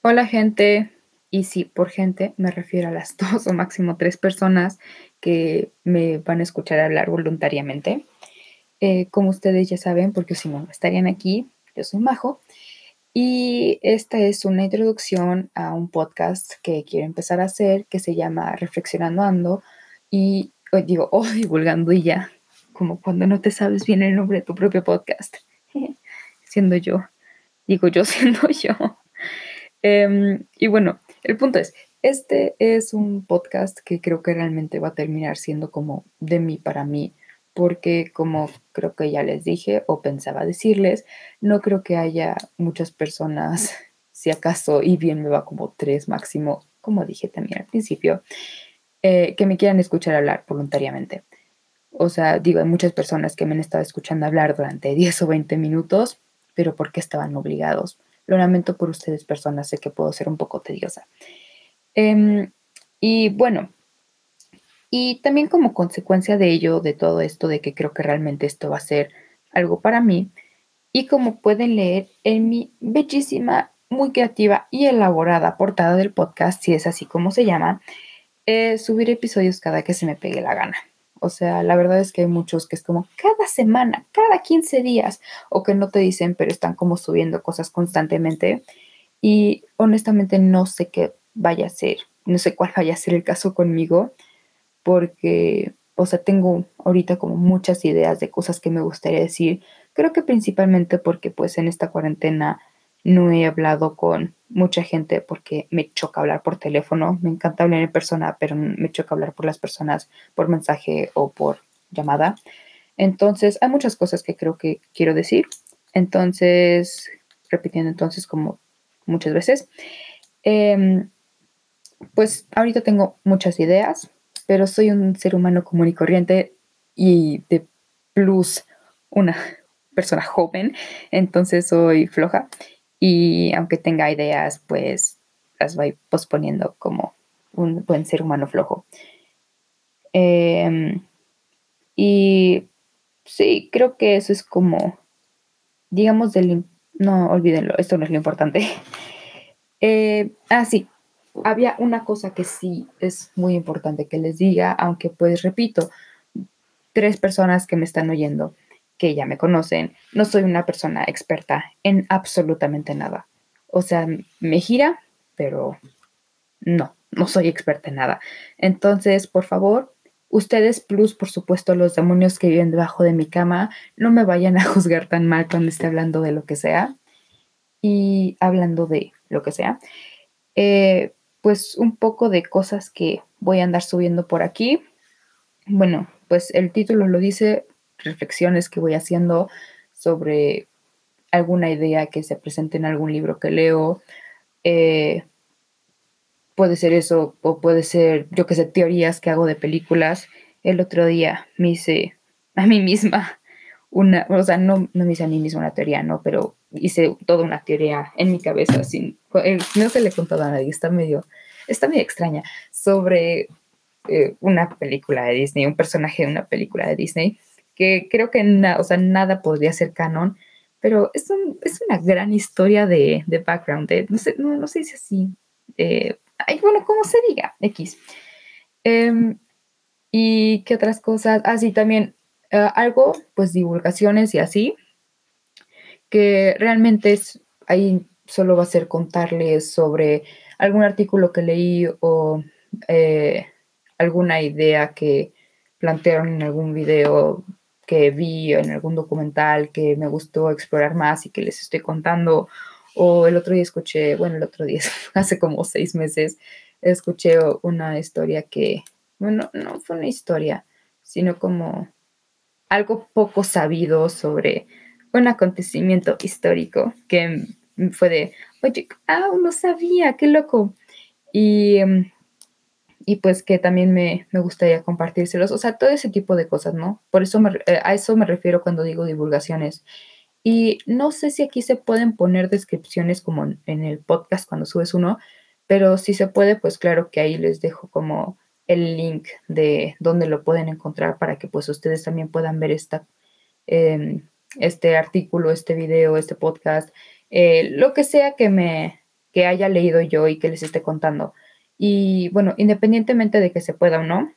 Hola gente, y sí, por gente me refiero a las dos o máximo tres personas que me van a escuchar hablar voluntariamente. Eh, como ustedes ya saben, porque si no estarían aquí, yo soy Majo. Y esta es una introducción a un podcast que quiero empezar a hacer que se llama Reflexionando Ando. Y digo, oh, divulgando y ya, como cuando no te sabes bien el nombre de tu propio podcast. siendo yo, digo yo siendo yo. Em, y bueno, el punto es, este es un podcast que creo que realmente va a terminar siendo como de mí para mí, porque como creo que ya les dije o pensaba decirles, no creo que haya muchas personas, si acaso, y bien me va como tres máximo, como dije también al principio, eh, que me quieran escuchar hablar voluntariamente. O sea, digo, hay muchas personas que me han estado escuchando hablar durante 10 o 20 minutos, pero porque estaban obligados lo lamento por ustedes, personas, sé que puedo ser un poco tediosa. Em, y bueno, y también como consecuencia de ello, de todo esto, de que creo que realmente esto va a ser algo para mí, y como pueden leer en mi bellísima, muy creativa y elaborada portada del podcast, si es así como se llama, eh, subir episodios cada que se me pegue la gana. O sea, la verdad es que hay muchos que es como cada semana, cada 15 días, o que no te dicen, pero están como subiendo cosas constantemente. Y honestamente no sé qué vaya a ser, no sé cuál vaya a ser el caso conmigo, porque, o sea, tengo ahorita como muchas ideas de cosas que me gustaría decir. Creo que principalmente porque pues en esta cuarentena no he hablado con mucha gente porque me choca hablar por teléfono. Me encanta hablar en persona, pero me choca hablar por las personas por mensaje o por llamada. Entonces, hay muchas cosas que creo que quiero decir. Entonces, repitiendo entonces como muchas veces, em, pues ahorita tengo muchas ideas, pero soy un ser humano común y corriente y de plus una persona joven, entonces soy floja y aunque tenga ideas, pues las voy posponiendo como un buen ser humano flojo. Em, y sí, creo que eso es como, digamos, del... No, olvídenlo, esto no es lo importante. Eh, ah, sí, había una cosa que sí es muy importante que les diga, aunque pues repito, tres personas que me están oyendo que ya me conocen, no soy una persona experta en absolutamente nada. O sea, me gira, pero no, no soy experta en nada. Entonces, por favor, ustedes, plus, por supuesto, los demonios que viven debajo de mi cama, no me vayan a juzgar tan mal cuando esté hablando de lo que sea. Y hablando de lo que sea, eh, pues un poco de cosas que voy a andar subiendo por aquí. Bueno, pues el título lo dice, reflexiones que voy haciendo sobre alguna idea que se presente en algún libro que leo. Eh, puede ser eso, o puede ser, yo que sé, teorías que hago de películas. El otro día me hice a mí misma una, o sea, no, no me hice a mí misma una teoría, no, pero hice toda una teoría en mi cabeza, sin, eh, no se le he contado a nadie, está medio, está medio extraña, sobre eh, una película de Disney, un personaje de una película de Disney que creo que o sea, nada podría ser canon, pero es, es una gran historia de, de background, no, sé, no, no se dice así, eh, bueno, como se diga, X. Em, y qué otras cosas, así ah, también eh, algo, pues divulgaciones y así, que realmente es, ahí solo va a ser contarles sobre algún artículo que leí o eh, alguna idea que plantearon en algún video que vi en algún documental que me gustó explorar más y que les estoy contando. O el otro día escuché, bueno, el otro día, hace como seis meses, escuché una historia que, bueno, no fue una historia, sino como algo poco sabido sobre un acontecimiento histórico que fue de, oye, ah, no sabía, qué loco. Y em, y pues que también me, gustaría compartírselos, o sea, todo ese tipo de cosas, ¿no? Por eso eh, a eso me refiero cuando digo divulgaciones. Y no sé si aquí se pueden poner descripciones como en el podcast cuando subes uno, pero si se puede, pues claro que ahí les dejo como el link de donde lo pueden encontrar para que pues ustedes también puedan ver esta, em, este artículo, este video, este podcast, eh, lo que sea que me, que haya leído yo y que les esté contando. Y bueno, independientemente de que se pueda o no,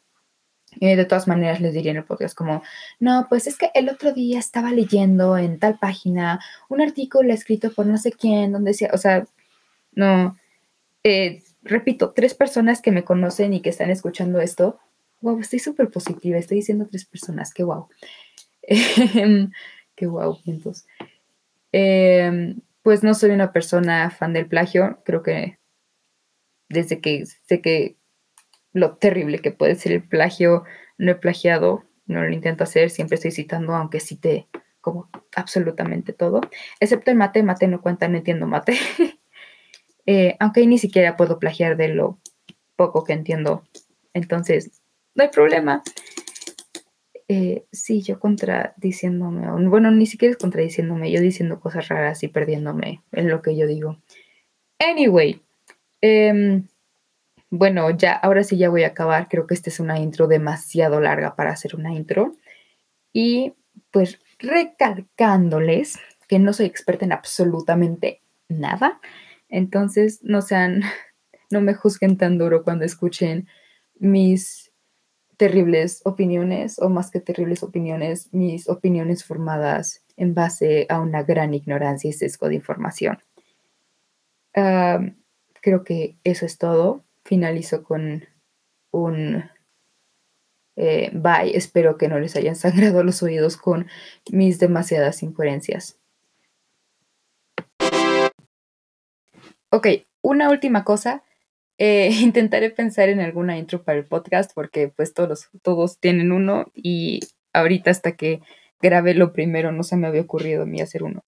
eh, de todas maneras les diría en el podcast como, no, pues es que el otro día estaba leyendo en tal página un artículo escrito por no sé quién, donde decía, o sea, no, eh, repito, tres personas que me conocen y que están escuchando esto, wow, estoy súper positiva, estoy diciendo tres personas, qué wow. qué wow, entonces. Em, pues no soy una persona fan del plagio, creo que desde que sé que lo terrible que puede ser el plagio, no he plagiado, no lo intento hacer, siempre estoy citando, aunque cite como absolutamente todo, excepto el mate, mate no cuenta, no entiendo mate, eh, aunque ni siquiera puedo plagiar de lo poco que entiendo, entonces no hay problema. Eh, sí, yo contradiciéndome, bueno, ni siquiera es contradiciéndome, yo diciendo cosas raras y perdiéndome en lo que yo digo. Anyway, em, bueno, ya, ahora sí ya voy a acabar. Creo que esta es una intro demasiado larga para hacer una intro. Y pues recalcándoles que no soy experta en absolutamente nada. Entonces, no sean, no me juzguen tan duro cuando escuchen mis terribles opiniones, o más que terribles opiniones, mis opiniones formadas en base a una gran ignorancia y sesgo de información. Creo que eso es todo. Finalizo con un eh, bye. Espero que no les hayan sangrado los oídos con mis demasiadas incoherencias. Ok, una última cosa. Eh, intentaré pensar en alguna intro para el podcast porque pues todos, todos tienen uno y ahorita hasta que grabé lo primero no se me había ocurrido a mí hacer uno.